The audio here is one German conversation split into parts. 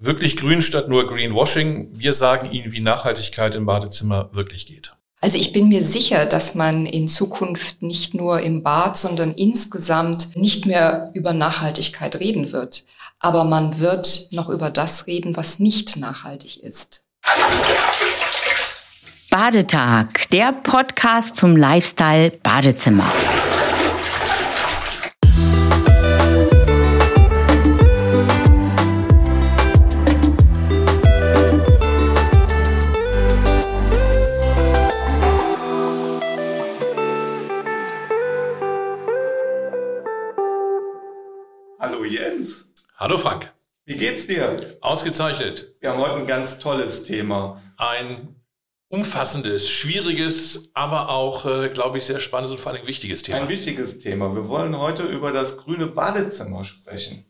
Wirklich grün statt nur Greenwashing. Wir sagen Ihnen, wie Nachhaltigkeit im Badezimmer wirklich geht. Also ich bin mir sicher, dass man in Zukunft nicht nur im Bad, sondern insgesamt nicht mehr über Nachhaltigkeit reden wird. Aber man wird noch über das reden, was nicht nachhaltig ist. Badetag, der Podcast zum Lifestyle Badezimmer. Hallo Frank. Wie geht's dir? Ausgezeichnet. Wir haben heute ein ganz tolles Thema. Ein umfassendes, schwieriges, aber auch, äh, glaube ich, sehr spannendes und vor allem wichtiges Thema. Ein wichtiges Thema. Wir wollen heute über das grüne Badezimmer sprechen.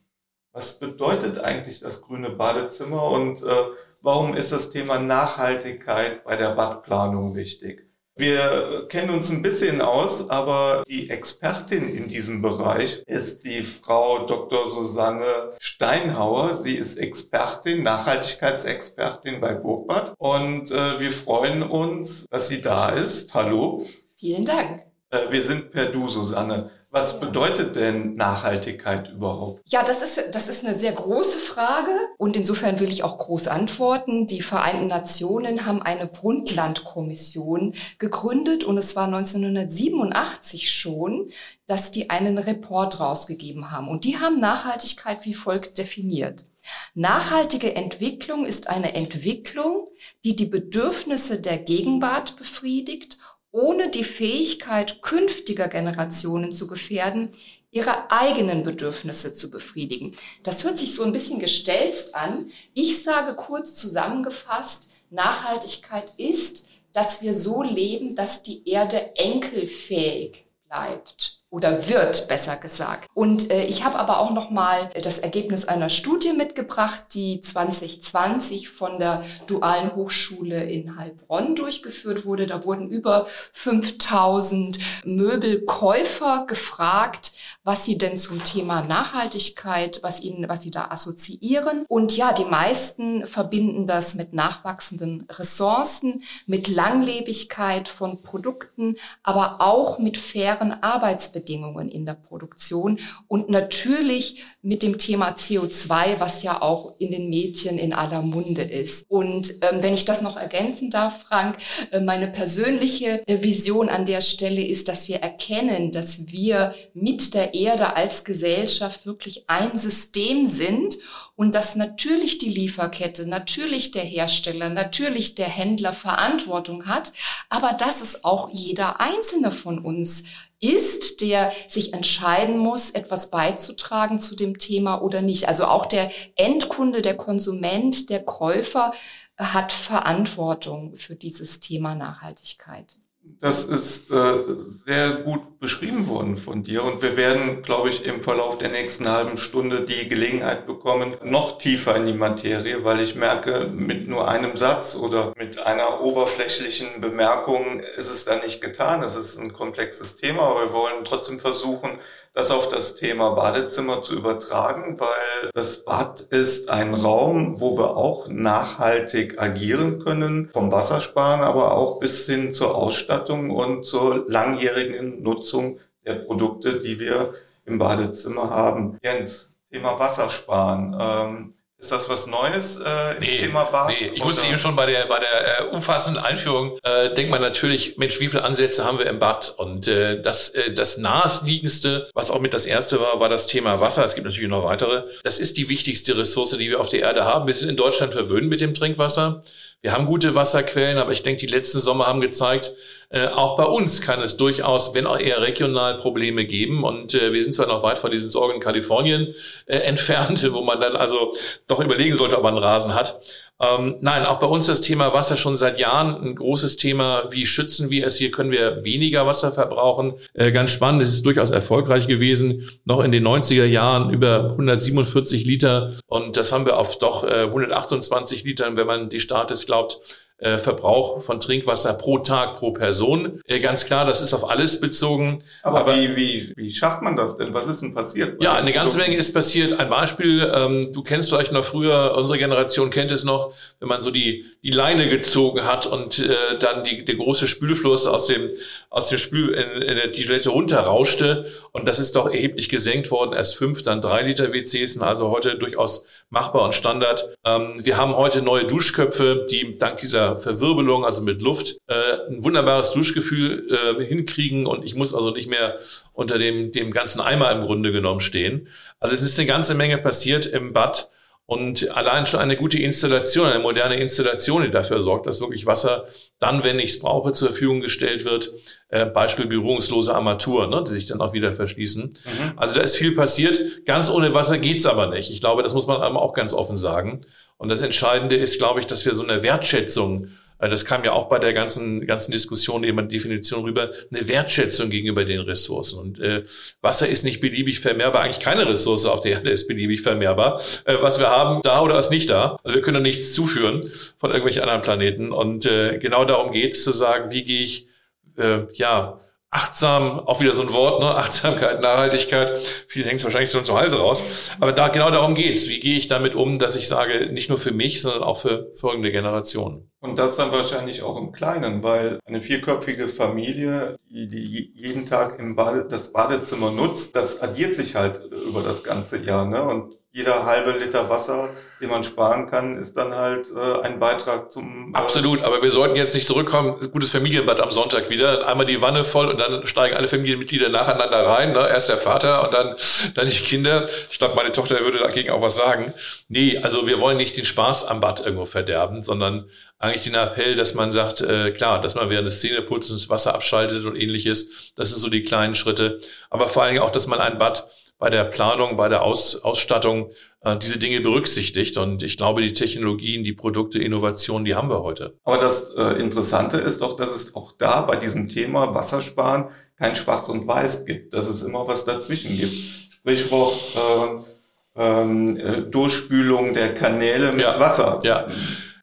Was bedeutet eigentlich das grüne Badezimmer und äh, warum ist das Thema Nachhaltigkeit bei der Badplanung wichtig? Wir kennen uns ein bisschen aus, aber die Expertin in diesem Bereich ist die Frau Dr. Susanne Steinhauer. Sie ist Expertin, Nachhaltigkeitsexpertin bei Burgbad und äh, wir freuen uns, dass sie da ist. Hallo. Vielen Dank. Äh, wir sind per Du, Susanne. Was bedeutet denn Nachhaltigkeit überhaupt? Ja, das ist, das ist eine sehr große Frage und insofern will ich auch groß antworten. Die Vereinten Nationen haben eine Brundtland-Kommission gegründet und es war 1987 schon, dass die einen Report rausgegeben haben und die haben Nachhaltigkeit wie folgt definiert. Nachhaltige Entwicklung ist eine Entwicklung, die die Bedürfnisse der Gegenwart befriedigt ohne die Fähigkeit künftiger Generationen zu gefährden, ihre eigenen Bedürfnisse zu befriedigen. Das hört sich so ein bisschen gestelzt an. Ich sage kurz zusammengefasst, Nachhaltigkeit ist, dass wir so leben, dass die Erde enkelfähig bleibt oder wird, besser gesagt. Und äh, ich habe aber auch noch mal das Ergebnis einer Studie mitgebracht, die 2020 von der Dualen Hochschule in Heilbronn durchgeführt wurde. Da wurden über 5000 Möbelkäufer gefragt, was sie denn zum Thema Nachhaltigkeit, was ihnen, was sie da assoziieren. Und ja, die meisten verbinden das mit nachwachsenden Ressourcen, mit Langlebigkeit von Produkten, aber auch mit fairen Arbeitsbedingungen Arbeitsbedingungen in der Produktion. Und natürlich mit dem Thema CO2, was ja auch in den Medien in aller Munde ist. Und ähm, wenn ich das noch ergänzen darf, Frank, äh, meine persönliche äh, Vision an der Stelle ist, dass wir erkennen, dass wir mit der Erde als Gesellschaft wirklich ein System sind und dass natürlich die Lieferkette, natürlich der Hersteller, natürlich der Händler Verantwortung hat, aber dass es auch jeder einzelne von uns ist, der sich entscheiden muss, etwas beizutragen zu dem Thema oder nicht. Also auch der Endkunde, der Konsument, der Käufer hat Verantwortung für dieses Thema Nachhaltigkeit. Das ist äh, sehr gut beschrieben worden von dir und wir werden, glaube ich, im Verlauf der nächsten halben Stunde die Gelegenheit bekommen, noch tiefer in die Materie, weil ich merke, mit nur einem Satz oder mit einer oberflächlichen Bemerkung ist es da nicht getan. Es ist ein komplexes Thema, aber wir wollen trotzdem versuchen, das auf das Thema Badezimmer zu übertragen, weil das Bad ist ein Raum, wo wir auch nachhaltig agieren können, vom Wassersparen, aber auch bis hin zur Ausstattung und zur langjährigen Nutzung der Produkte, die wir im Badezimmer haben. Jens, Thema Wassersparen. Ähm, ist das was Neues äh, nee, Thema Bad? Nee, ich musste eben schon bei der, bei der äh, umfassenden Einführung, äh, denkt man natürlich, Mensch, wie viele Ansätze haben wir im Bad? Und äh, das, äh, das naheliegendste, was auch mit das erste war, war das Thema Wasser. Es gibt natürlich noch weitere. Das ist die wichtigste Ressource, die wir auf der Erde haben. Wir sind in Deutschland verwöhnt mit dem Trinkwasser. Wir haben gute Wasserquellen, aber ich denke, die letzten Sommer haben gezeigt, äh, auch bei uns kann es durchaus, wenn auch eher regional, Probleme geben. Und äh, wir sind zwar noch weit von diesen Sorgen in Kalifornien äh, entfernt, wo man dann also doch überlegen sollte, ob man einen Rasen hat. Ähm, nein, auch bei uns das Thema Wasser schon seit Jahren ein großes Thema. Wie schützen wir es? Hier können wir weniger Wasser verbrauchen. Äh, ganz spannend, es ist durchaus erfolgreich gewesen. Noch in den 90er Jahren über 147 Liter und das haben wir auf doch äh, 128 Litern, wenn man die Status glaubt, äh, Verbrauch von Trinkwasser pro Tag, pro Person. Äh, ganz klar, das ist auf alles bezogen. Aber, aber wie, wie, wie schafft man das denn? Was ist denn passiert? Ja, eine ganze Menge ist passiert. Ein Beispiel, ähm, du kennst vielleicht noch früher, unsere Generation kennt es noch, wenn man so die, die Leine gezogen hat und äh, dann die, der große Spülfluss aus dem, aus dem Spül in, in die Toilette runterrauschte. Und das ist doch erheblich gesenkt worden. Erst fünf, dann drei Liter WCs, also heute durchaus machbar und Standard. Ähm, wir haben heute neue Duschköpfe, die dank dieser Verwirbelung, also mit Luft, äh, ein wunderbares Duschgefühl äh, hinkriegen und ich muss also nicht mehr unter dem, dem ganzen Eimer im Grunde genommen stehen. Also es ist eine ganze Menge passiert im Bad. Und allein schon eine gute Installation, eine moderne Installation, die dafür sorgt, dass wirklich Wasser dann, wenn ich es brauche, zur Verfügung gestellt wird. Äh, Beispiel berührungslose Armatur, ne, die sich dann auch wieder verschließen. Mhm. Also da ist viel passiert. Ganz ohne Wasser geht's aber nicht. Ich glaube, das muss man einmal auch ganz offen sagen. Und das Entscheidende ist, glaube ich, dass wir so eine Wertschätzung das kam ja auch bei der ganzen, ganzen Diskussion eben Definition rüber, eine Wertschätzung gegenüber den Ressourcen. Und äh, Wasser ist nicht beliebig vermehrbar, eigentlich keine Ressource auf der Erde ist beliebig vermehrbar. Äh, was wir haben, da oder ist nicht da. Also wir können nichts zuführen von irgendwelchen anderen Planeten. Und äh, genau darum geht es zu sagen, wie gehe ich, äh, ja, achtsam, auch wieder so ein Wort, ne? Achtsamkeit, Nachhaltigkeit. Viele hängt es wahrscheinlich so zu Halse raus. Aber da genau darum geht's. Wie gehe ich damit um, dass ich sage, nicht nur für mich, sondern auch für folgende Generationen. Und das dann wahrscheinlich auch im Kleinen, weil eine vierköpfige Familie, die, jeden Tag im Bade, das Badezimmer nutzt, das addiert sich halt über das ganze Jahr. Ne? Und jeder halbe Liter Wasser, den man sparen kann, ist dann halt äh, ein Beitrag zum. Äh Absolut, aber wir sollten jetzt nicht zurückkommen. Gutes Familienbad am Sonntag wieder. Einmal die Wanne voll und dann steigen alle Familienmitglieder nacheinander rein. Ne? Erst der Vater und dann, dann die Kinder. Ich glaube, meine Tochter würde dagegen auch was sagen. Nee, also wir wollen nicht den Spaß am Bad irgendwo verderben, sondern eigentlich den Appell, dass man sagt, äh, klar, dass man während des Zähneputzens Wasser abschaltet und ähnliches. Das sind so die kleinen Schritte. Aber vor allen Dingen auch, dass man ein Bad bei der Planung, bei der Aus, Ausstattung äh, diese Dinge berücksichtigt. Und ich glaube, die Technologien, die Produkte, Innovationen, die haben wir heute. Aber das äh, Interessante ist doch, dass es auch da bei diesem Thema Wassersparen kein Schwarz und Weiß gibt, dass es immer was dazwischen gibt. Sprichwort äh, ähm, äh, Durchspülung der Kanäle mit ja, Wasser. Ja.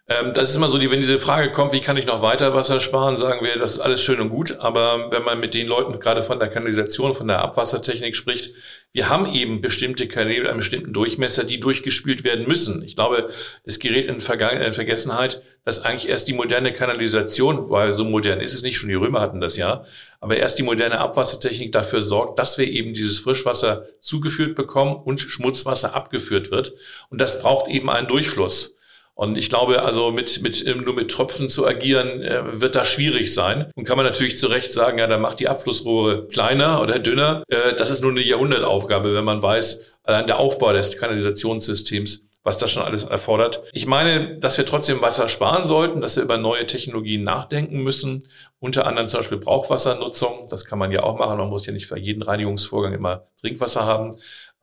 Ähm, das ist immer so, die, wenn diese Frage kommt, wie kann ich noch weiter Wasser sparen, sagen wir, das ist alles schön und gut. Aber wenn man mit den Leuten gerade von der Kanalisation, von der Abwassertechnik spricht, wir haben eben bestimmte Kanäle, einen bestimmten Durchmesser, die durchgespült werden müssen. Ich glaube, es gerät in, Vergangen in Vergessenheit, dass eigentlich erst die moderne Kanalisation, weil so modern ist es nicht, schon die Römer hatten das ja, aber erst die moderne Abwassertechnik dafür sorgt, dass wir eben dieses Frischwasser zugeführt bekommen und Schmutzwasser abgeführt wird. Und das braucht eben einen Durchfluss. Und ich glaube, also mit, mit, nur mit Tropfen zu agieren, äh, wird da schwierig sein. Und kann man natürlich zu Recht sagen, ja, dann macht die Abflussrohre kleiner oder dünner. Äh, das ist nur eine Jahrhundertaufgabe, wenn man weiß, allein der Aufbau des Kanalisationssystems, was das schon alles erfordert. Ich meine, dass wir trotzdem Wasser sparen sollten, dass wir über neue Technologien nachdenken müssen. Unter anderem zum Beispiel Brauchwassernutzung. Das kann man ja auch machen. Man muss ja nicht für jeden Reinigungsvorgang immer Trinkwasser haben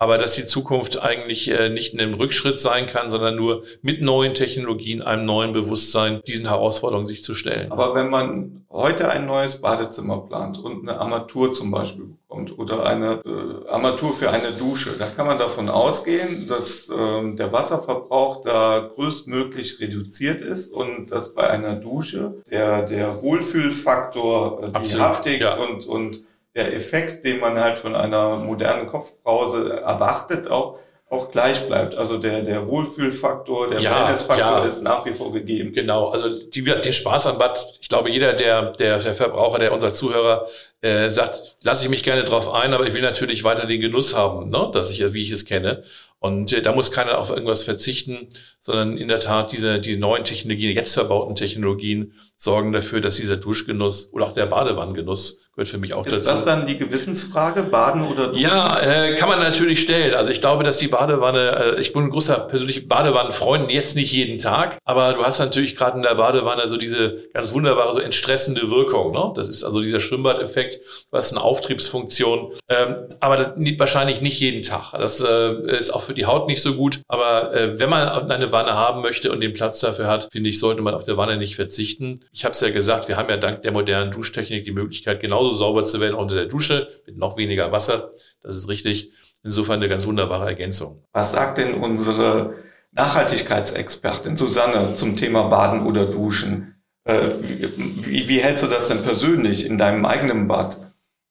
aber dass die Zukunft eigentlich äh, nicht in einem Rückschritt sein kann, sondern nur mit neuen Technologien, einem neuen Bewusstsein, diesen Herausforderungen sich zu stellen. Aber wenn man heute ein neues Badezimmer plant und eine Armatur zum Beispiel bekommt oder eine äh, Armatur für eine Dusche, dann kann man davon ausgehen, dass äh, der Wasserverbrauch da größtmöglich reduziert ist und dass bei einer Dusche der, der Wohlfühlfaktor, äh, die Absolut, Haptik ja. und, und der Effekt, den man halt von einer modernen Kopfbrause erwartet, auch auch gleich bleibt. Also der, der Wohlfühlfaktor, der ja, Wellnessfaktor ja. ist nach wie vor gegeben. Genau, also die, den Spaß am Bad, ich glaube, jeder, der, der, der Verbraucher, der unser Zuhörer äh, sagt, lasse ich mich gerne drauf ein, aber ich will natürlich weiter den Genuss haben, ne? dass ich, wie ich es kenne. Und äh, da muss keiner auf irgendwas verzichten, sondern in der Tat diese, die neuen Technologien, jetzt verbauten Technologien sorgen dafür, dass dieser Duschgenuss oder auch der Badewannengenuss gehört für mich auch ist dazu. Ist das dann die Gewissensfrage, Baden oder Duschen? Ja, äh, kann man natürlich stellen. Also ich glaube, dass die Badewanne, äh, ich bin ein großer persönlicher Badewannenfreund, jetzt nicht jeden Tag, aber du hast natürlich gerade in der Badewanne so diese ganz wunderbare, so entstressende Wirkung. Ne? Das ist also dieser Schwimmbadeffekt, was eine Auftriebsfunktion, ähm, aber das, wahrscheinlich nicht jeden Tag. Das äh, ist auch für die Haut nicht so gut, aber äh, wenn man eine Wanne haben möchte und den Platz dafür hat, finde ich, sollte man auf der Wanne nicht verzichten. Ich habe es ja gesagt, wir haben ja dank der modernen Duschtechnik die Möglichkeit, genau genauso sauber zu werden unter der Dusche mit noch weniger Wasser. Das ist richtig. Insofern eine ganz wunderbare Ergänzung. Was sagt denn unsere Nachhaltigkeitsexpertin Susanne zum Thema Baden oder Duschen? Äh, wie, wie hältst du das denn persönlich in deinem eigenen Bad?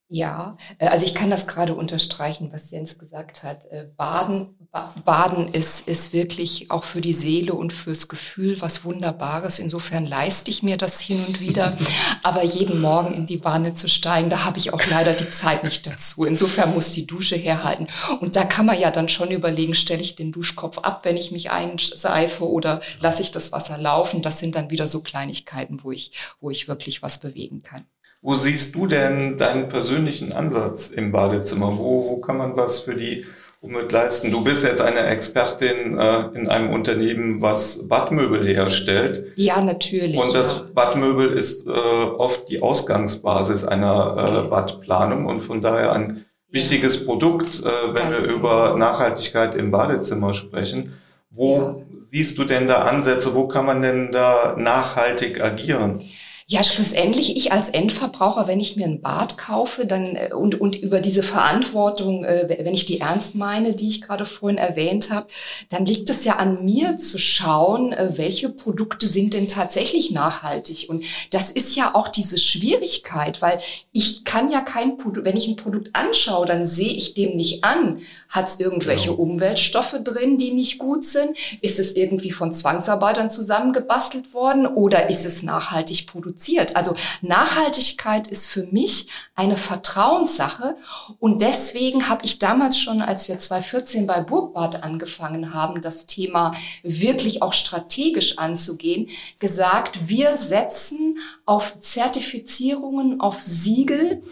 Ja, äh, also ich kann das gerade unterstreichen, was Jens gesagt hat. Äh, Baden, Baden ist, ist wirklich auch für die Seele und fürs Gefühl was Wunderbares. Insofern leiste ich mir das hin und wieder. Aber jeden Morgen in die Wanne zu steigen, da habe ich auch leider die Zeit nicht dazu. Insofern muss die Dusche herhalten. Und da kann man ja dann schon überlegen, stelle ich den Duschkopf ab, wenn ich mich einseife oder lasse ich das Wasser laufen. Das sind dann wieder so Kleinigkeiten, wo ich, wo ich wirklich was bewegen kann. Wo siehst du denn deinen persönlichen Ansatz im Badezimmer? Wo, wo kann man was für die Umwelt leisten? Du bist jetzt eine Expertin äh, in einem Unternehmen, was Badmöbel herstellt. Ja, natürlich. Und das ja. Badmöbel ist äh, oft die Ausgangsbasis einer äh, Badplanung und von daher ein wichtiges Produkt, äh, wenn Ganz wir genau. über Nachhaltigkeit im Badezimmer sprechen. Wo ja. siehst du denn da Ansätze? Wo kann man denn da nachhaltig agieren? Ja, schlussendlich, ich als Endverbraucher, wenn ich mir ein Bad kaufe, dann äh, und, und über diese Verantwortung, äh, wenn ich die ernst meine, die ich gerade vorhin erwähnt habe, dann liegt es ja an mir zu schauen, äh, welche Produkte sind denn tatsächlich nachhaltig. Und das ist ja auch diese Schwierigkeit, weil ich kann ja kein Produkt, wenn ich ein Produkt anschaue, dann sehe ich dem nicht an, hat es irgendwelche genau. Umweltstoffe drin, die nicht gut sind? Ist es irgendwie von Zwangsarbeitern zusammengebastelt worden oder ist es nachhaltig produziert? Also Nachhaltigkeit ist für mich eine Vertrauenssache und deswegen habe ich damals schon, als wir 2014 bei Burgbad angefangen haben, das Thema wirklich auch strategisch anzugehen, gesagt, wir setzen auf Zertifizierungen, auf Siegel,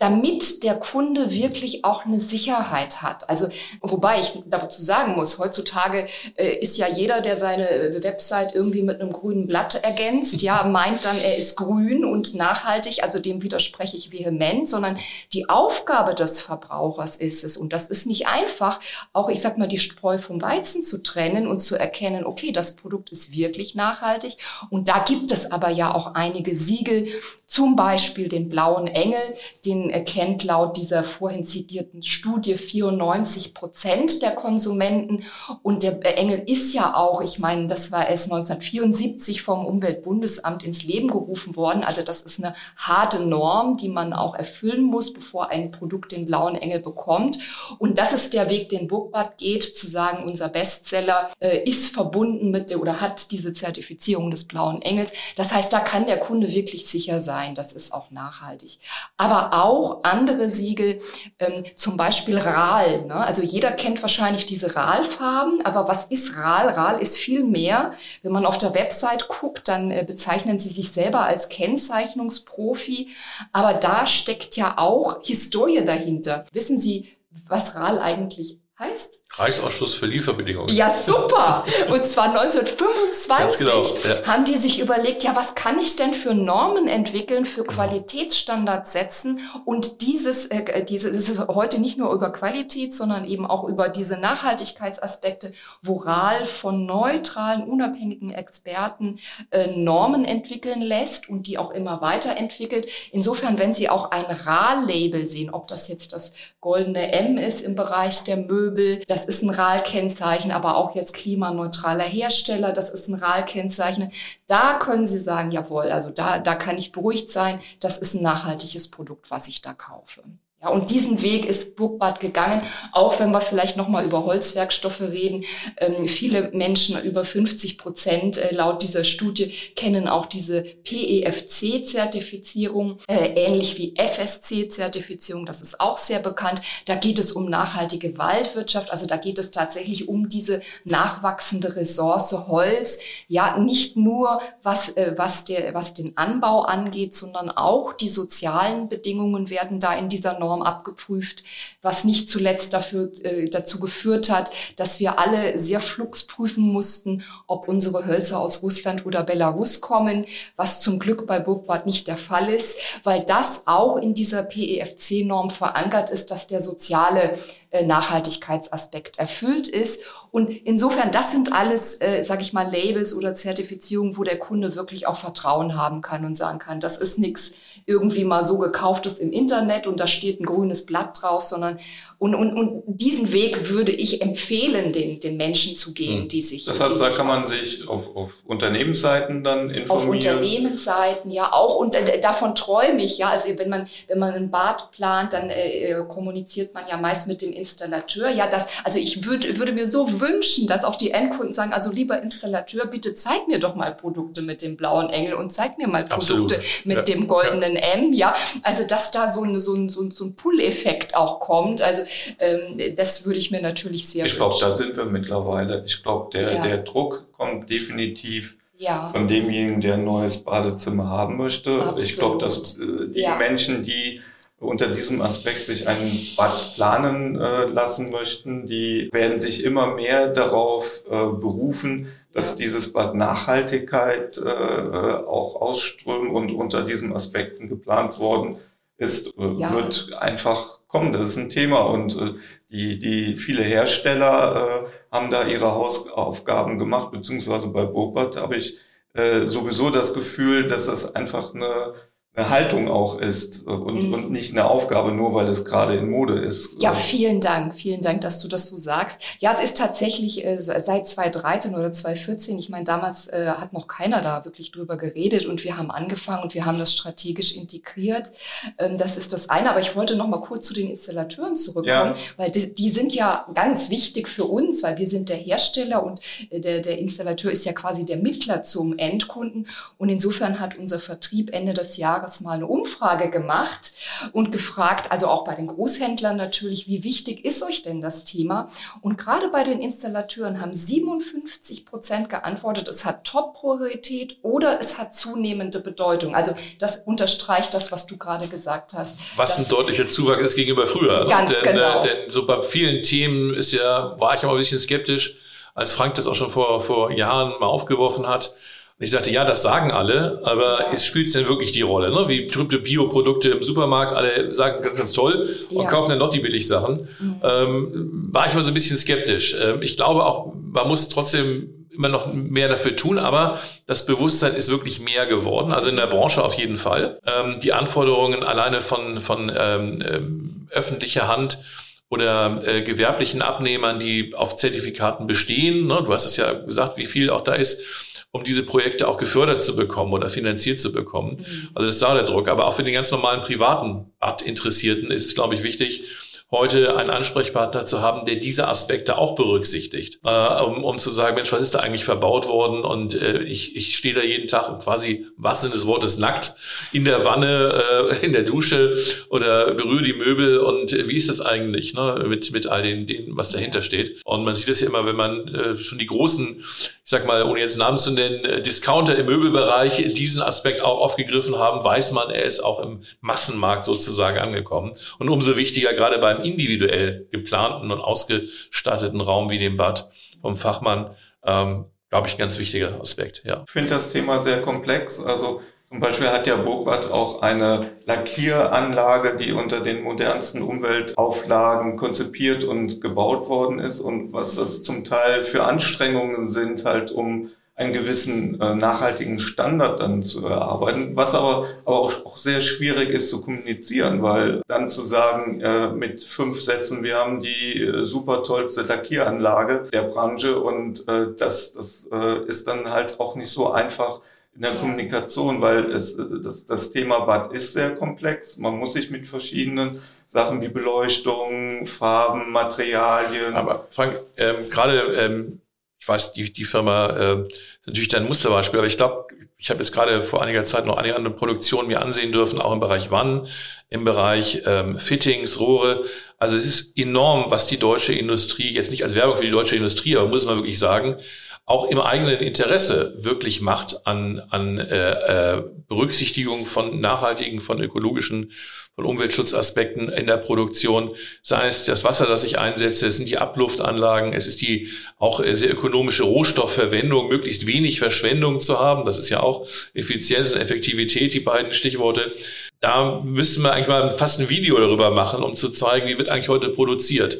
damit der Kunde wirklich auch eine Sicherheit hat. Also wobei ich dazu sagen muss, heutzutage äh, ist ja jeder, der seine Website irgendwie mit einem grünen Blatt ergänzt, ja, meint dann, er ist grün und nachhaltig, also dem widerspreche ich vehement, sondern die Aufgabe des Verbrauchers ist es, und das ist nicht einfach, auch ich sag mal, die Spreu vom Weizen zu trennen und zu erkennen, okay, das Produkt ist wirklich nachhaltig. Und da gibt es aber ja auch einige Siegel, zum Beispiel den blauen Engel, den erkennt laut dieser vorhin zitierten Studie 94 Prozent der Konsumenten. Und der Engel ist ja auch, ich meine, das war erst 1974 vom Umweltbundesamt ins Leben gerufen worden. Also das ist eine harte Norm, die man auch erfüllen muss, bevor ein Produkt den blauen Engel bekommt. Und das ist der Weg, den Burgbad geht, zu sagen, unser Bestseller äh, ist verbunden mit der oder hat diese Zertifizierung des blauen Engels. Das heißt, da kann der Kunde wirklich sicher sein, das ist auch nachhaltig. Aber auch andere Siegel, ähm, zum Beispiel RAL. Ne? Also jeder kennt wahrscheinlich diese RAL-Farben, aber was ist RAL? RAL ist viel mehr. Wenn man auf der Website guckt, dann äh, bezeichnen sie sich selber als Kennzeichnungsprofi, aber da steckt ja auch Historie dahinter. Wissen Sie, was RAL eigentlich heißt? Reichsausschuss für Lieferbedingungen. Ja, super. Und zwar 1925 genau, ja. haben die sich überlegt, ja, was kann ich denn für Normen entwickeln, für Qualitätsstandards setzen und dieses, äh, diese, das ist heute nicht nur über Qualität, sondern eben auch über diese Nachhaltigkeitsaspekte, wo RAL von neutralen, unabhängigen Experten äh, Normen entwickeln lässt und die auch immer weiterentwickelt. Insofern, wenn Sie auch ein RAL-Label sehen, ob das jetzt das goldene M ist im Bereich der Möbel, das ist ein RAL-Kennzeichen, aber auch jetzt klimaneutraler Hersteller, das ist ein RAL-Kennzeichen. Da können Sie sagen, jawohl, also da, da kann ich beruhigt sein, das ist ein nachhaltiges Produkt, was ich da kaufe. Ja, und diesen Weg ist Burgbad gegangen, auch wenn wir vielleicht nochmal über Holzwerkstoffe reden. Ähm, viele Menschen, über 50 Prozent äh, laut dieser Studie, kennen auch diese PEFC-Zertifizierung, äh, ähnlich wie FSC-Zertifizierung, das ist auch sehr bekannt. Da geht es um nachhaltige Waldwirtschaft, also da geht es tatsächlich um diese nachwachsende Ressource Holz. Ja, nicht nur was, äh, was, der, was den Anbau angeht, sondern auch die sozialen Bedingungen werden da in dieser Norm Norm abgeprüft, was nicht zuletzt dafür, äh, dazu geführt hat, dass wir alle sehr flugs prüfen mussten, ob unsere Hölzer aus Russland oder Belarus kommen, was zum Glück bei Burgbad nicht der Fall ist, weil das auch in dieser PEFC-Norm verankert ist, dass der soziale Nachhaltigkeitsaspekt erfüllt ist. Und insofern, das sind alles, äh, sage ich mal, Labels oder Zertifizierungen, wo der Kunde wirklich auch Vertrauen haben kann und sagen kann, das ist nichts irgendwie mal so gekauftes im Internet und da steht ein grünes Blatt drauf, sondern Und, und, und diesen Weg würde ich empfehlen, den, den Menschen zu gehen, hm. die sich. Das heißt, da kann man sich auf, auf Unternehmensseiten dann informieren. Auf Unternehmensseiten, ja auch. Und äh, davon träume ich, ja. Also wenn man, wenn man ein Bad plant, dann äh, äh kommuniziert man ja meist mit dem Installateur. Ja, das, also ich würde, würde mir so wünschen, dass auch die Endkunden sagen, also lieber Installateur, bitte zeig mir doch mal Produkte mit dem blauen Engel und zeig mir mal Produkte Absolut. mit ja. dem goldenen ja. M. Ja, also dass da so, eine, so ein, so ein, so ein Pull-Effekt auch kommt. Also ähm, das würde ich mir natürlich sehr Ich glaube, da sind wir mittlerweile. Ich glaube, der, ja. der Druck kommt definitiv ja. von demjenigen, der ein neues Badezimmer haben möchte. Absolut. Ich glaube, dass äh, die ja. Menschen, die unter diesem Aspekt sich ein Bad planen äh, lassen möchten, die werden sich immer mehr darauf äh, berufen, dass ja. dieses Bad Nachhaltigkeit äh, äh auch ausströmen und unter diesen Aspekten geplant worden ist, äh, ja. wird einfach kommen. Das ist ein Thema und äh, die, die viele Hersteller äh, haben da ihre Hausaufgaben gemacht, beziehungsweise bei Burkhardt habe ich äh, sowieso das Gefühl, dass das einfach eine eine Haltung auch ist und, mhm. und nicht eine Aufgabe, nur weil es gerade in Mode ist. Ja, vielen Dank, vielen Dank, dass du das so sagst. Ja, es ist tatsächlich äh, seit 2013 oder 2014, ich meine, damals äh, hat noch keiner da wirklich drüber geredet und wir haben angefangen und wir haben das strategisch integriert. Ähm, das ist das eine, aber ich wollte noch mal kurz zu den Installateuren zurückkommen, ja. weil die, die, sind ja ganz wichtig für uns, weil wir sind der Hersteller und äh, der, der Installateur ist ja quasi der Mittler zum Endkunden und insofern hat unser Vertrieb Ende des Jahres Jahres mal eine Umfrage gemacht und gefragt, also auch bei den Großhändlern natürlich, wie wichtig ist euch denn das Thema? Und gerade bei den Installateuren haben 57 Prozent geantwortet, es hat Top-Priorität oder es hat zunehmende Bedeutung. Also das unterstreicht das, was du gerade gesagt hast. Was ein deutlicher Zuwachs ist gegenüber früher. Ne? Ganz denn, genau. Äh, denn so bei vielen Themen ist ja, war ich immer ein bisschen skeptisch, als Frank das auch schon vor, vor Jahren mal aufgeworfen hat und ich sagte, ja, das sagen alle, aber ja. spielt es denn wirklich die Rolle? Ne? Wie berühmte Bioprodukte im Supermarkt, alle sagen ganz, ganz toll und ja. kaufen dann noch die Billigsachen. Mhm. Ähm, war ich mal so ein bisschen skeptisch. Ähm, ich glaube auch, man muss trotzdem immer noch mehr dafür tun, aber das Bewusstsein ist wirklich mehr geworden, also in der Branche auf jeden Fall. Ähm, die Anforderungen alleine von, von ähm, ähm öffentlicher Hand oder äh, gewerblichen Abnehmern, die auf Zertifikaten bestehen, ne? du hast es ja gesagt, wie viel auch da ist, um diese Projekte auch gefördert zu bekommen oder finanziert zu bekommen. Mhm. Also das ist da der Druck. Aber auch für den ganz normalen privaten Art-Interessierten ist es, glaube ich, wichtig, heute einen Ansprechpartner zu haben, der diese Aspekte auch berücksichtigt, äh, um, um zu sagen, Mensch, was ist da eigentlich verbaut worden? Und äh, ich, ich stehe da jeden Tag quasi, was sind des Wortes, nackt in der Wanne, äh, in der Dusche oder berühre die Möbel und äh, wie ist das eigentlich ne? mit, mit all den, den, was dahinter steht? Und man sieht das ja immer, wenn man äh, schon die großen, ich sag mal, ohne jetzt Namen zu nennen, äh, Discounter im Möbelbereich diesen Aspekt auch aufgegriffen haben, weiß man, er ist auch im Massenmarkt sozusagen angekommen. Und umso wichtiger, gerade beim individuell geplanten und ausgestatteten Raum wie dem Bad vom Fachmann, ähm, glaube ich, ein ganz wichtiger Aspekt. Ja. Ich finde das Thema sehr komplex. Also zum Beispiel hat ja Burgbad auch eine Lackieranlage, die unter den modernsten Umweltauflagen konzipiert und gebaut worden ist und was das zum Teil für Anstrengungen sind, halt um einen gewissen äh, nachhaltigen Standard dann zu erarbeiten, was aber, aber auch, auch sehr schwierig ist zu kommunizieren, weil dann zu sagen, äh, mit fünf Sätzen, wir haben die äh, super tollste Lackieranlage der Branche und äh, das, das äh, ist dann halt auch nicht so einfach, in der Kommunikation, weil es, das, das Thema Bad ist sehr komplex. Man muss sich mit verschiedenen Sachen wie Beleuchtung, Farben, Materialien. Aber Frank, ähm, gerade ähm, ich weiß, die, die Firma äh, natürlich dein Musterbeispiel, aber ich glaube, ich habe jetzt gerade vor einiger Zeit noch einige andere Produktionen mir ansehen dürfen, auch im Bereich Wann, im Bereich ähm, Fittings, Rohre. Also es ist enorm, was die deutsche Industrie, jetzt nicht als Werbung für die deutsche Industrie, aber muss man wirklich sagen, auch im eigenen Interesse wirklich macht an, an äh, äh, Berücksichtigung von nachhaltigen, von ökologischen von Umweltschutzaspekten in der Produktion, sei es das Wasser, das ich einsetze, es sind die Abluftanlagen, es ist die auch äh, sehr ökonomische Rohstoffverwendung, möglichst wenig Verschwendung zu haben. Das ist ja auch Effizienz und Effektivität, die beiden Stichworte. Da müssten wir eigentlich mal fast ein Video darüber machen, um zu zeigen, wie wird eigentlich heute produziert.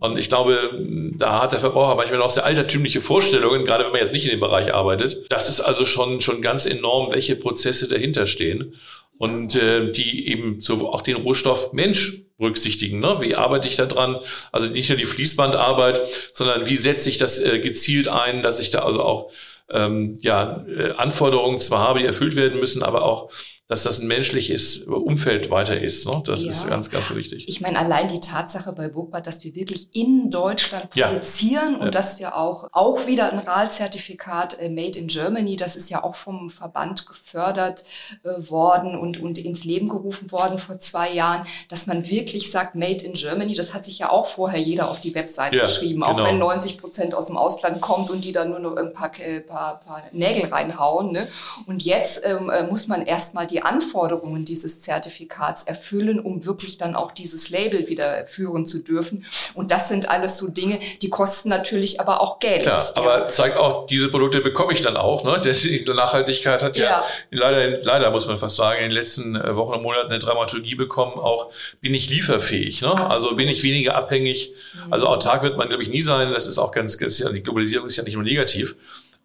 Und ich glaube, da hat der Verbraucher manchmal noch sehr altertümliche Vorstellungen, gerade wenn man jetzt nicht in dem Bereich arbeitet. Das ist also schon, schon ganz enorm, welche Prozesse dahinter stehen und äh, die eben so auch den Rohstoff Mensch berücksichtigen. Ne? Wie arbeite ich da dran? Also nicht nur die Fließbandarbeit, sondern wie setze ich das äh, gezielt ein, dass ich da also auch ähm, ja, äh, Anforderungen zwar habe, die erfüllt werden müssen, aber auch dass das ein menschliches Umfeld weiter ist. Ne? Das ja. ist ganz, ganz wichtig. Ich meine, allein die Tatsache bei Burgbad, dass wir wirklich in Deutschland produzieren ja. und ja. dass wir auch, auch wieder ein RAL-Zertifikat äh, Made in Germany, das ist ja auch vom Verband gefördert äh, worden und, und ins Leben gerufen worden vor zwei Jahren, dass man wirklich sagt, Made in Germany, das hat sich ja auch vorher jeder auf die Webseite geschrieben, genau. auch wenn 90 Prozent aus dem Ausland kommt und die dann nur noch ein paar, äh, paar, paar Nägel reinhauen. Ne? Und jetzt ähm, äh, muss man erstmal die die Anforderungen dieses Zertifikats erfüllen, um wirklich dann auch dieses Label wieder führen zu dürfen. Und das sind alles so Dinge, die kosten natürlich aber auch Geld. Klar, ja. aber zeigt auch, diese Produkte bekomme ich dann auch. Ne? Die Nachhaltigkeit hat ja, ja, leider, leider muss man fast sagen, in den letzten äh, Wochen und Monaten eine Dramaturgie bekommen. Auch bin ich lieferfähig. Ne? Also bin ich weniger abhängig. Mhm. Also autark wird man, glaube ich, nie sein. Das ist auch ganz, ganz ja, die Globalisierung ist ja nicht nur negativ.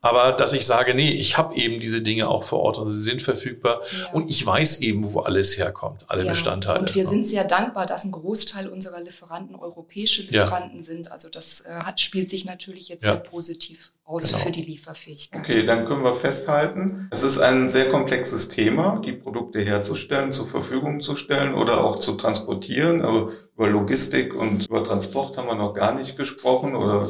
Aber dass ich sage, nee, ich habe eben diese Dinge auch vor Ort und sie sind verfügbar ja. und ich weiß eben, wo alles herkommt, alle ja. Bestandteile. Und wir sind sehr dankbar, dass ein Großteil unserer Lieferanten europäische Lieferanten ja. sind. Also das äh, hat, spielt sich natürlich jetzt sehr positiv aus genau. für die Lieferfähigkeit. Okay, dann können wir festhalten, es ist ein sehr komplexes Thema, die Produkte herzustellen, zur Verfügung zu stellen oder auch zu transportieren. Aber über Logistik und über Transport haben wir noch gar nicht gesprochen oder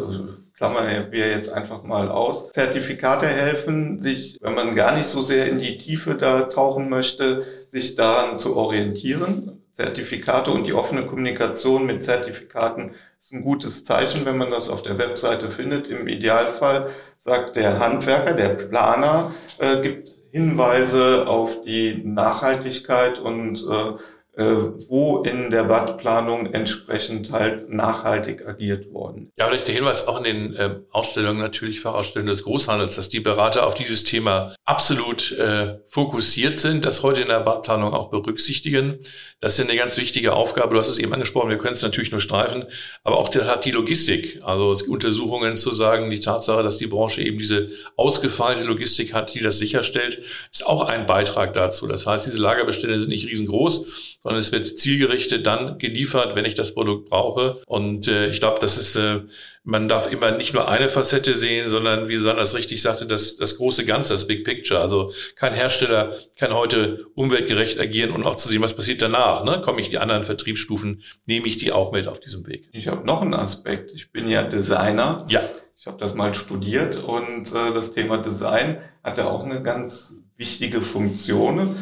klammern wir jetzt einfach mal aus. Zertifikate helfen, sich, wenn man gar nicht so sehr in die Tiefe da tauchen möchte, sich daran zu orientieren. Zertifikate und die offene Kommunikation mit Zertifikaten ist ein gutes Zeichen, wenn man das auf der Webseite findet. Im Idealfall sagt der Handwerker, der Planer, äh, gibt Hinweise auf die Nachhaltigkeit und äh, wo in der Badplanung entsprechend halt nachhaltig agiert worden. Ja, vielleicht der Hinweis auch in den äh, Ausstellungen, natürlich Fachausstellungen des Großhandels, dass die Berater auf dieses Thema absolut äh, fokussiert sind, das heute in der Badplanung auch berücksichtigen. Das ist eine ganz wichtige Aufgabe. Du hast es eben angesprochen, wir können es natürlich nur streifen, aber auch der hat die Logistik, also Untersuchungen zu sagen, die Tatsache, dass die Branche eben diese ausgefeilte Logistik hat, die das sicherstellt, ist auch ein Beitrag dazu. Das heißt, diese Lagerbestände sind nicht riesengroß, sondern es wird zielgerichtet dann geliefert, wenn ich das Produkt brauche. Und äh, ich glaube, das ist, äh, man darf immer nicht nur eine Facette sehen, sondern wie Sanders richtig sagte, das, das große Ganze, das Big Picture. Also kein Hersteller kann heute umweltgerecht agieren und auch zu sehen, was passiert danach. Ne? Komme ich die anderen Vertriebsstufen, nehme ich die auch mit auf diesem Weg. Ich habe noch einen Aspekt. Ich bin ja Designer. Ja. Ich habe das mal studiert und äh, das Thema Design hatte auch eine ganz wichtige Funktion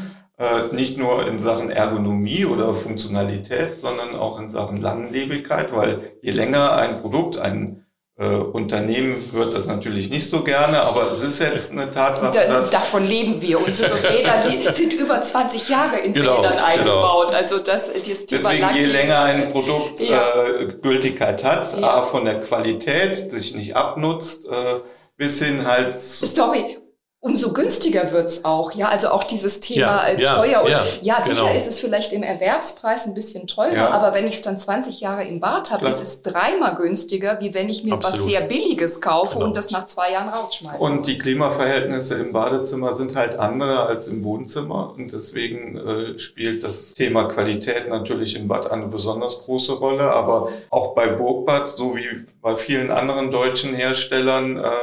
nicht nur in Sachen Ergonomie oder Funktionalität, sondern auch in Sachen Langlebigkeit, weil je länger ein Produkt, ein äh, Unternehmen hört das natürlich nicht so gerne, aber es ist jetzt eine Tatsache, da, dass... Davon leben wir. Unsere Bäder sind über 20 Jahre in genau, Bädern genau. eingebaut. Genau. Also das, das Thema Deswegen, je länger ein Produkt ja. äh, Gültigkeit hat, ja. A, von der Qualität, sich nicht abnutzt, äh, bis hin halt... Sorry, umso günstiger wird's auch. Ja, also auch dieses Thema ja, äh, teuer. Ja, und, ja, ja sicher genau. ist es vielleicht im Erwerbspreis ein bisschen teurer, ja. aber wenn ich es dann 20 Jahre im Bad habe, ist es dreimal günstiger, wie wenn ich mir Absolut. was sehr Billiges kaufe genau. und das nach zwei Jahren rausschmeiße. Und muss. die Klimaverhältnisse im Badezimmer sind halt andere als im Wohnzimmer und deswegen äh, spielt das Thema Qualität natürlich im Bad eine besonders große Rolle, aber auch bei Burgbad, so wie bei vielen anderen deutschen Herstellern, äh, äh,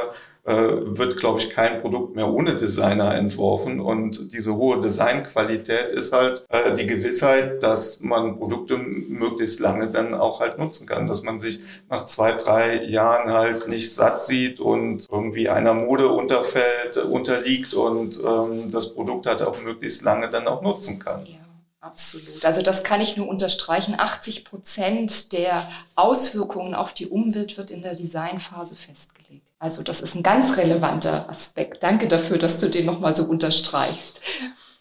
wird, glaube ich, kein Produkt mehr ohne Designer entworfen. Und diese hohe Designqualität ist halt äh, die Gewissheit, dass man Produkte möglichst lange dann auch halt nutzen kann, dass man sich nach zwei, drei Jahren halt nicht satt sieht und irgendwie einer Mode unterfällt, unterliegt und ähm, das Produkt halt auch möglichst lange dann auch nutzen kann. Ja. Absolut. Also das kann ich nur unterstreichen. 80 Prozent der Auswirkungen auf die Umwelt wird in der Designphase festgelegt. Also das ist ein ganz relevanter Aspekt. Danke dafür, dass du den nochmal so unterstreichst.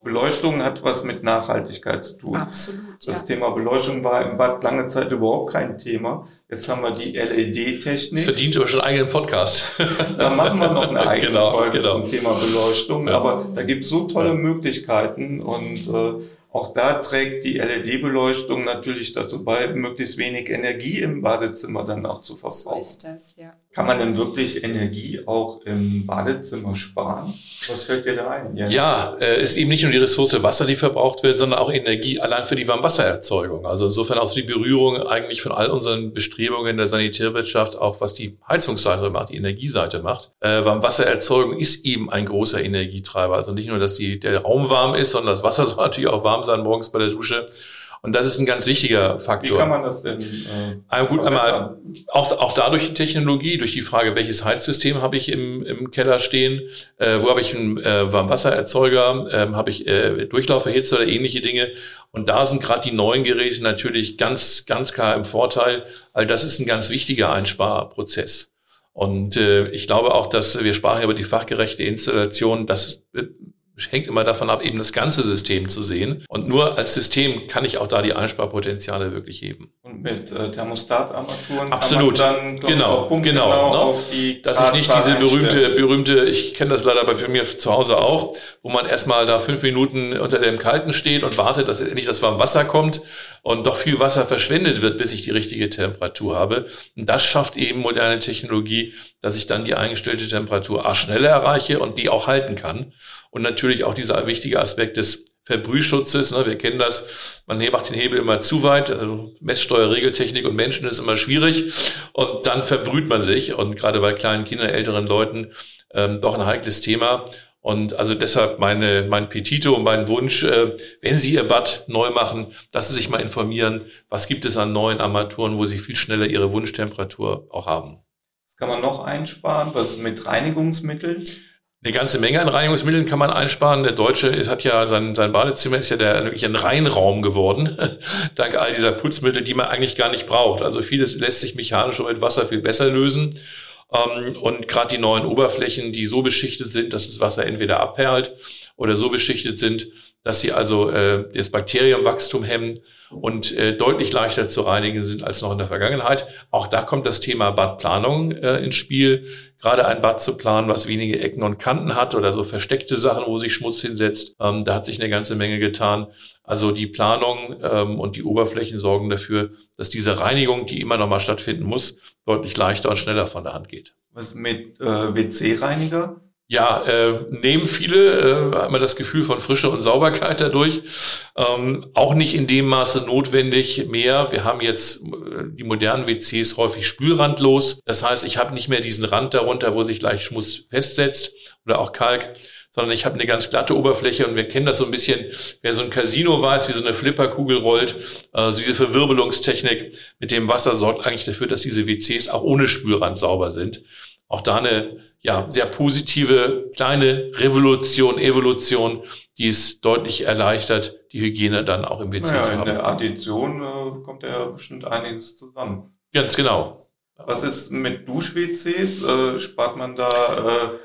Beleuchtung hat was mit Nachhaltigkeit zu tun. Absolut. Das ja. Thema Beleuchtung war im Bad lange Zeit überhaupt kein Thema. Jetzt haben wir die LED-Technik. Verdient aber schon einen eigenen Podcast. da machen wir noch eine eigene genau, Folge genau. zum Thema Beleuchtung. Ja. Aber da gibt es so tolle Möglichkeiten und äh, auch da trägt die LED-Beleuchtung natürlich dazu bei, möglichst wenig Energie im Badezimmer dann auch zu verbrauchen. So ist das, ja. Kann man denn wirklich Energie auch im Badezimmer sparen? Was fällt dir da ein? Jens? Ja, äh, ist eben nicht nur die Ressource Wasser, die verbraucht wird, sondern auch Energie allein für die Warmwassererzeugung. Also insofern auch die Berührung eigentlich von all unseren Bestrebungen der Sanitärwirtschaft, auch was die Heizungsseite macht, die Energieseite macht. Äh, Warmwassererzeugung ist eben ein großer Energietreiber. Also nicht nur, dass die, der Raum warm ist, sondern das Wasser soll natürlich auch warm sein morgens bei der Dusche. Und das ist ein ganz wichtiger Faktor. Wie kann man das denn? Äh, also gut, einmal auch, auch dadurch die Technologie, durch die Frage, welches Heizsystem habe ich im, im Keller stehen, äh, wo habe ich einen äh, Warmwassererzeuger, äh, habe ich äh, Durchlauferhitze oder ähnliche Dinge. Und da sind gerade die neuen Geräte natürlich ganz, ganz klar im Vorteil, weil das ist ein ganz wichtiger Einsparprozess. Und äh, ich glaube auch, dass wir sprachen über die fachgerechte Installation, das hängt immer davon ab, eben das ganze System zu sehen. Und nur als System kann ich auch da die Einsparpotenziale wirklich heben. Und mit äh, Thermostatarmaturen Absolut. dann genau, genau, genau ne? auf die Dass ich nicht diese berühmte, berühmte, ich kenne das leider bei mir zu Hause auch, wo man erstmal da fünf Minuten unter dem Kalten steht und wartet, dass endlich das warme Wasser kommt und doch viel Wasser verschwendet wird, bis ich die richtige Temperatur habe. Und das schafft eben moderne Technologie, dass ich dann die eingestellte Temperatur A schneller erreiche und die auch halten kann. Und natürlich auch dieser wichtige Aspekt des Verbrühschutzes. Ne? Wir kennen das, man macht den Hebel immer zu weit. Also Messsteuer, Regeltechnik und Menschen ist immer schwierig. Und dann verbrüht man sich. Und gerade bei kleinen Kindern, älteren Leuten ähm, doch ein heikles Thema. Und also deshalb meine, mein Petito und mein Wunsch, äh, wenn Sie Ihr Bad neu machen, dass Sie sich mal informieren, was gibt es an neuen Armaturen, wo Sie viel schneller Ihre Wunsch-Temperatur auch haben. Was kann man noch einsparen? Was mit Reinigungsmitteln? Eine ganze Menge an Reinigungsmitteln kann man einsparen. Der Deutsche ist, hat ja sein, sein Badezimmer ist ja der, wirklich ein Reinraum geworden, dank all dieser Putzmittel, die man eigentlich gar nicht braucht. Also vieles lässt sich mechanisch mit Wasser viel besser lösen. Ähm, und gerade die neuen Oberflächen, die so beschichtet sind, dass das Wasser entweder abperlt oder so beschichtet sind, dass sie also äh, das Bakterienwachstum hemmen und äh, deutlich leichter zu reinigen sind als noch in der Vergangenheit. Auch da kommt das Thema Badplanung äh, ins Spiel. Gerade ein Bad zu planen, was wenige Ecken und Kanten hat oder so versteckte Sachen, wo sich Schmutz hinsetzt, ähm, da hat sich eine ganze Menge getan. Also die Planung ähm, und die Oberflächen sorgen dafür, dass diese Reinigung, die immer noch mal stattfinden muss, deutlich leichter und schneller von der Hand geht. Was mit äh, WC-Reiniger? ja, äh, nehmen viele, äh, wir das Gefühl von Frische und Sauberkeit dadurch. Ähm, auch nicht in dem Maße notwendig mehr. Wir haben jetzt äh, die modernen WCs häufig spülrandlos. Das heißt, ich habe nicht mehr diesen Rand darunter, wo sich leicht Schmutz festsetzt oder auch Kalk, sondern ich habe eine ganz glatte Oberfläche und wir kennen das so ein bisschen, wer so ein Casino weiß, wie so eine Flipperkugel rollt, äh, diese Verwirbelungstechnik mit dem Wasser sorgt eigentlich dafür, dass diese WCs auch ohne Spülrand sauber sind. Auch da eine ja, sehr positive kleine Revolution, Evolution, die es deutlich erleichtert, die Hygiene dann auch im WC naja, zu haben. In der Addition äh, kommt ja bestimmt einiges zusammen. Ganz genau. Was ist mit Dusch-WCs? Äh, spart man da äh,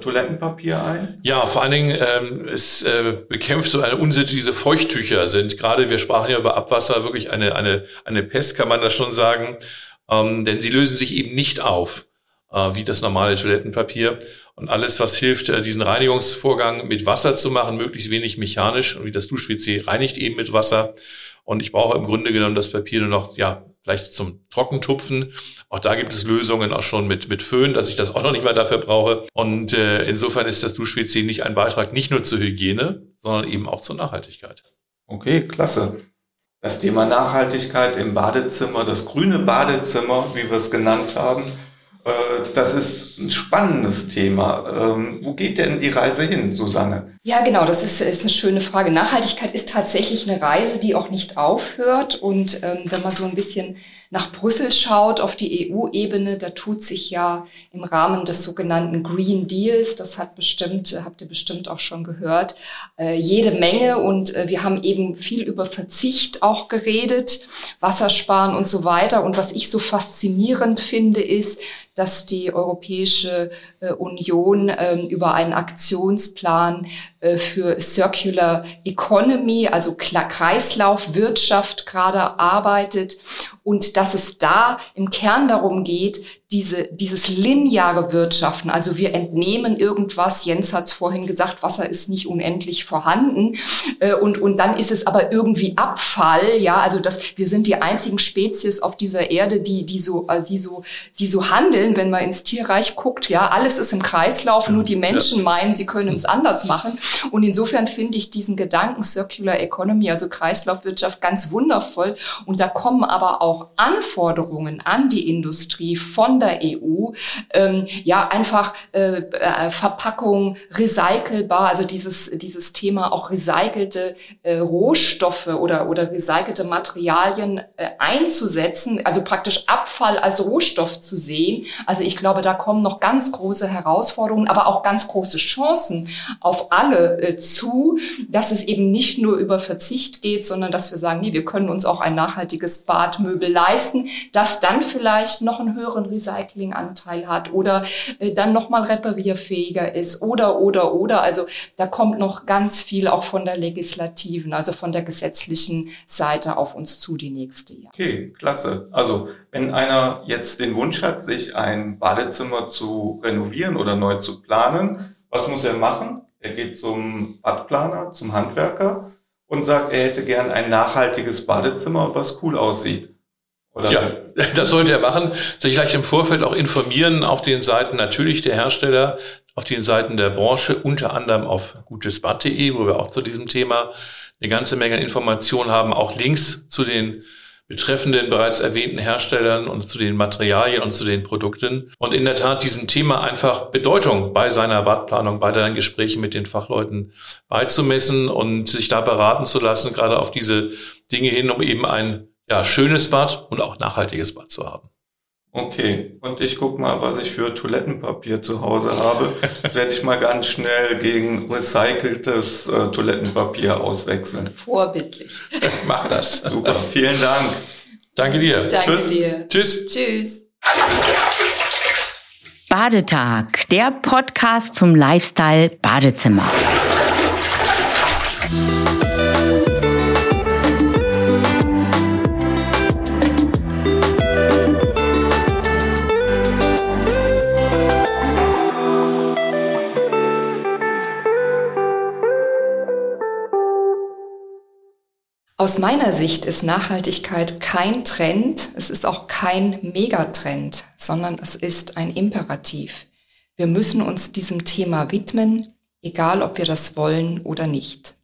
Toilettenpapier ein? Ja, vor allen Dingen, ähm, es äh, bekämpft so eine Unsitte, diese Feuchttücher sind gerade, wir sprachen ja über Abwasser, wirklich eine, eine, eine Pest, kann man das schon sagen, ähm, denn sie lösen sich eben nicht auf äh, wie das normale Toilettenpapier. Und alles, was hilft, äh, diesen Reinigungsvorgang mit Wasser zu machen, möglichst wenig mechanisch. Und wie das Dusch-WC reinigt eben mit Wasser. Und ich brauche im Grunde genommen das Papier nur noch, ja, vielleicht zum Trockentupfen. Auch da gibt es Lösungen auch schon mit, mit Föhn, dass ich das auch noch nicht mal dafür brauche. Und äh, insofern ist das Dusch-WC nicht ein Beitrag nicht nur zur Hygiene, sondern eben auch zur Nachhaltigkeit. Okay, klasse. Das Thema Nachhaltigkeit im Badezimmer, das grüne Badezimmer, wie wir es genannt haben, äh, das ist ein spannendes Thema. Ähm, wo geht denn die Reise hin, Susanne? Ja, genau, das ist, ist eine schöne Frage. Nachhaltigkeit ist tatsächlich eine Reise, die auch nicht aufhört. Und ähm, wenn man so ein bisschen nach Brüssel schaut, auf die EU-Ebene, da tut sich ja im Rahmen des sogenannten Green Deals, das hat bestimmt, habt ihr bestimmt auch schon gehört, äh, jede Menge. Und äh, wir haben eben viel über Verzicht auch geredet, Wassersparen und so weiter. Und was ich so faszinierend finde, ist, dass die Europäische äh, Union ähm, über einen Aktionsplan für Circular Economy, also Kreislaufwirtschaft gerade arbeitet. Und dass es da im Kern darum geht, diese, dieses lineare Wirtschaften, also wir entnehmen irgendwas, Jens hat es vorhin gesagt, Wasser ist nicht unendlich vorhanden äh, und, und dann ist es aber irgendwie Abfall, ja, also das, wir sind die einzigen Spezies auf dieser Erde, die, die so, äh, die so, die so handeln, wenn man ins Tierreich guckt, ja, alles ist im Kreislauf, nur die Menschen meinen, sie können es anders machen. Und insofern finde ich diesen Gedanken Circular Economy, also Kreislaufwirtschaft ganz wundervoll. Und da kommen aber auch Anforderungen an die Industrie von der EU, ähm, ja, einfach äh, äh, Verpackung recycelbar, also dieses, dieses Thema auch recycelte äh, Rohstoffe oder, oder recycelte Materialien äh, einzusetzen, also praktisch Abfall als Rohstoff zu sehen. Also ich glaube, da kommen noch ganz große Herausforderungen, aber auch ganz große Chancen auf alle äh, zu, dass es eben nicht nur über Verzicht geht, sondern dass wir sagen, nee, wir können uns auch ein nachhaltiges Badmöbel leisten, das dann vielleicht noch einen höheren Recyclinganteil hat oder äh, dann nochmal reparierfähiger ist oder, oder, oder. Also da kommt noch ganz viel auch von der legislativen, also von der gesetzlichen Seite auf uns zu die nächste Jahr. Okay, klasse. Also wenn einer jetzt den Wunsch hat, sich ein Badezimmer zu renovieren oder neu zu planen, was muss er machen? Er geht zum Badplaner, zum Handwerker und sagt, er hätte gern ein nachhaltiges Badezimmer, was cool aussieht. Oder? Ja, das sollte er machen. Sich gleich im Vorfeld auch informieren auf den Seiten natürlich der Hersteller, auf den Seiten der Branche, unter anderem auf gutesbad.de, wo wir auch zu diesem Thema eine ganze Menge Informationen haben, auch Links zu den betreffenden bereits erwähnten Herstellern und zu den Materialien und zu den Produkten. Und in der Tat diesem Thema einfach Bedeutung bei seiner Badplanung, bei deinen Gesprächen mit den Fachleuten beizumessen und sich da beraten zu lassen, gerade auf diese Dinge hin, um eben ein ja, schönes Bad und auch nachhaltiges Bad zu haben. Okay, und ich guck mal, was ich für Toilettenpapier zu Hause habe. Das werde ich mal ganz schnell gegen recyceltes äh, Toilettenpapier auswechseln. Vorbildlich. Mach das. Super, vielen Dank. Danke dir. Danke Tschüss. dir. Tschüss. Tschüss. Badetag, der Podcast zum Lifestyle Badezimmer. Aus meiner Sicht ist Nachhaltigkeit kein Trend, es ist auch kein Megatrend, sondern es ist ein Imperativ. Wir müssen uns diesem Thema widmen, egal ob wir das wollen oder nicht.